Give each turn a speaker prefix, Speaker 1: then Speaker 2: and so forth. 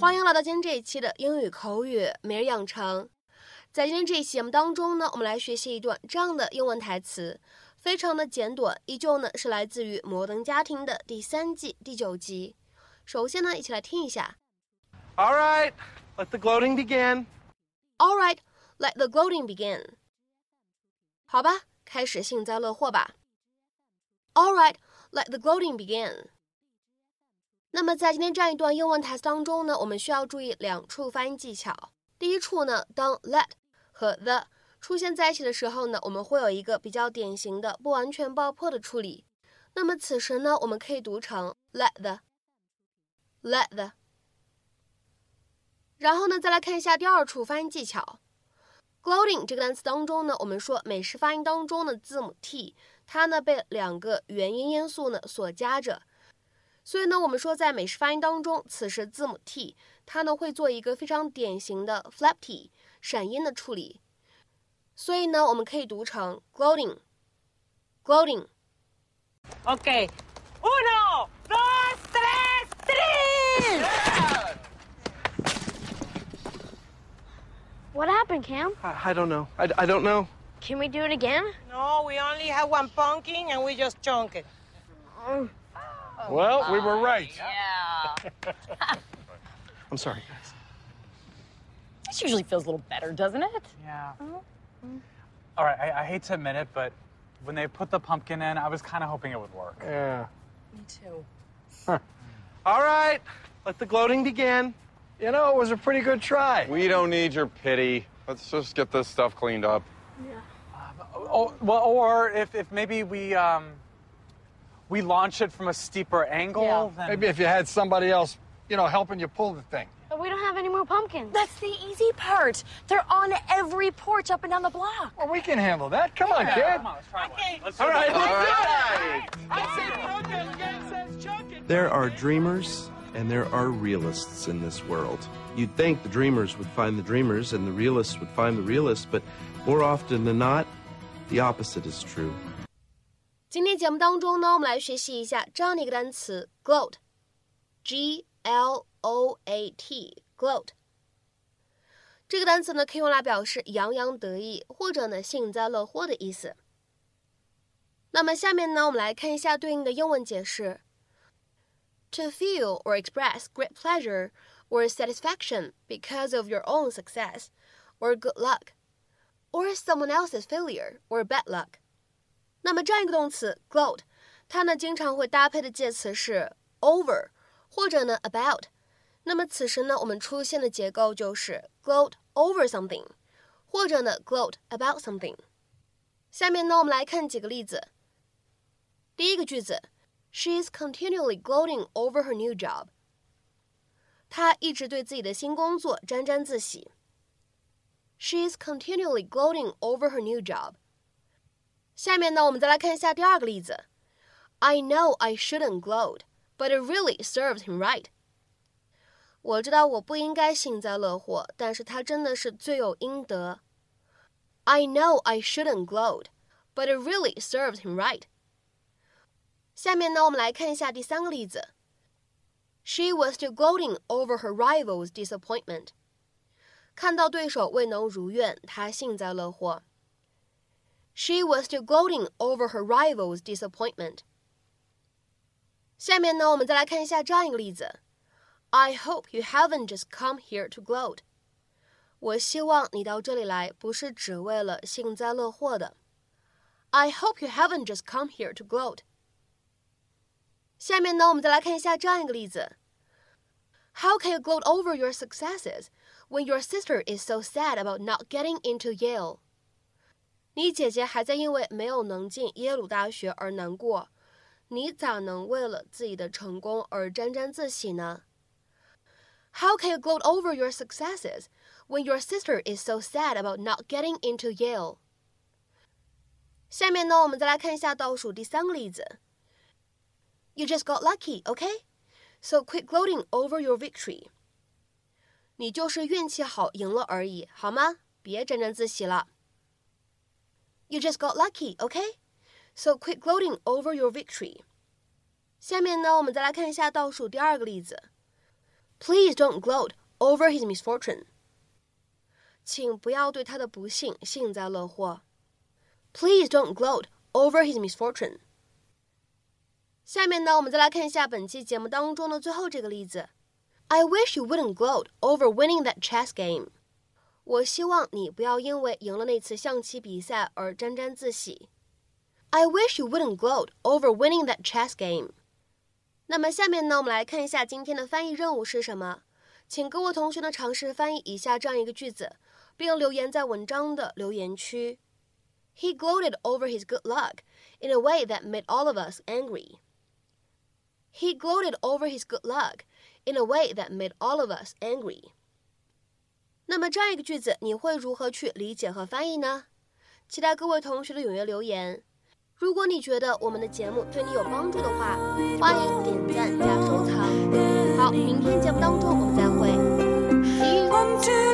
Speaker 1: 欢迎来到今天这一期的英语口语每日养成。在今天这一期节目当中呢，我们来学习一段这样的英文台词，非常的简短，依旧呢是来自于《摩登家庭》的第三季第九集。首先呢，一起来听一下。
Speaker 2: All right, let the gloating begin.
Speaker 1: All right, let the gloating begin. 好吧，开始幸灾乐祸吧。All right, let the gloating begin. 那么在今天这样一段英文台词当中呢，我们需要注意两处发音技巧。第一处呢，当 let 和 the 出现在一起的时候呢，我们会有一个比较典型的不完全爆破的处理。那么此时呢，我们可以读成 let the，let the。然后呢，再来看一下第二处发音技巧。gloating 这个单词当中呢，我们说美式发音当中的字母 t，它呢被两个元音因素呢所夹着。所以呢，我们说在美式发音当中，此时字母 t 它呢会做一个非常典型的 flap t 闪音的处理。所以呢，我们可以读成
Speaker 3: gloating，gloating。Okay. Uno, dos, tres, tres!
Speaker 4: What happened, Cam?
Speaker 2: I, I don't know. I, I don't know.
Speaker 4: Can we do it again?
Speaker 3: No, we only have one pumpkin and we just chunk it.
Speaker 5: Well, we were right.
Speaker 3: Yeah.
Speaker 2: I'm sorry, guys.
Speaker 6: This usually feels a little better, doesn't it?
Speaker 5: Yeah. All right, I, I hate to admit it, but when they put the pumpkin in, I was kind of hoping it would work.
Speaker 2: Yeah.
Speaker 6: Me too.
Speaker 2: All right, let the gloating begin.
Speaker 7: You know, it was a pretty good try.
Speaker 8: We don't need your pity. Let's just get this stuff cleaned up. Yeah.
Speaker 5: Oh, well, or if, if maybe we um, we launch it from a steeper angle,
Speaker 6: Yeah.
Speaker 5: then
Speaker 7: Maybe if you had somebody else, you know, helping you pull the thing.
Speaker 4: But we don't have any more pumpkins.
Speaker 6: That's the easy part. They're on every porch up and down the block.
Speaker 7: Well, we can handle that. Come on, kid.
Speaker 5: come on, let's try one.
Speaker 3: Okay.
Speaker 5: Let's
Speaker 2: All
Speaker 5: do it.
Speaker 2: let's do it.
Speaker 9: There are dreamers and there are realists in this world. You'd think the dreamers would find the dreamers and the realists would find the realists, but more often than not, the opposite is true.
Speaker 1: 今天节目当中呢，我们来学习一下这样的一个单词 gloat，g l o a t，gloat。这个单词呢，可以用来表示洋洋得意或者呢幸灾乐祸的意思。那么下面呢，我们来看一下对应的英文解释：to feel or express great pleasure or satisfaction because of your own success or good luck, or someone else's failure or bad luck。 那么这样一个动词 gloat，它呢经常会搭配的介词是 over 或者呢 about。那么此时呢，我们出现的结构就是 gloat over something，或者呢 gloat about something。下面呢，我们来看几个例子。第一个句子，She is continually gloating over her new job。她一直对自己的新工作沾沾自喜。She is continually gloating over her new job。下面呢，我们再来看一下第二个例子。I know I shouldn't gloat, but it really serves him right. 我知道我不应该幸灾乐祸，但是他真的是罪有应得。I know I shouldn't gloat, but it really serves him right. 下面呢，我们来看一下第三个例子。She was still gloating over her rival's disappointment. 看到对手未能如愿，她幸灾乐祸。 She was still gloating over her rival's disappointment. 下面呢，我们再来看一下这样一个例子：I hope you haven't just come here to gloat. 我希望你到这里来不是只为了幸灾乐祸的。I hope you haven't just come here to gloat. 下面呢，我们再来看一下这样一个例子：How can you gloat over your successes when your sister is so sad about not getting into Yale? 你姐姐还在因为没有能进耶鲁大学而难过，你咋能为了自己的成功而沾沾自喜呢？How can you gloat over your successes when your sister is so sad about not getting into Yale？下面呢，我们再来看一下倒数第三个例子。You just got lucky, okay? So quit gloating over your victory. 你就是运气好赢了而已，好吗？别沾沾自喜了。You just got lucky, okay? So quit gloating over your victory. 下面呢，我们再来看一下倒数第二个例子。Please don't gloat over his misfortune. 请不要对他的不幸幸灾乐祸。Please don't gloat over his misfortune. 下面呢，我们再来看一下本期节目当中的最后这个例子。I wish you wouldn't gloat over winning that chess game. 我希望你不要因为赢了那次象棋比赛而沾沾自喜。I wish you wouldn't gloat over winning that chess game. 那么下面呢，我们来看一下今天的翻译任务是什么。请各位同学呢尝试翻译以下这样一个句子，并留言在文章的留言区。He gloated over his good luck in a way that made all of us angry. He gloated over his good luck in a way that made all of us angry. 那么这样一个句子，你会如何去理解和翻译呢？期待各位同学的踊跃留言。如果你觉得我们的节目对你有帮助的话，欢迎点赞加收藏。好，明天节目当中我们再会。See you.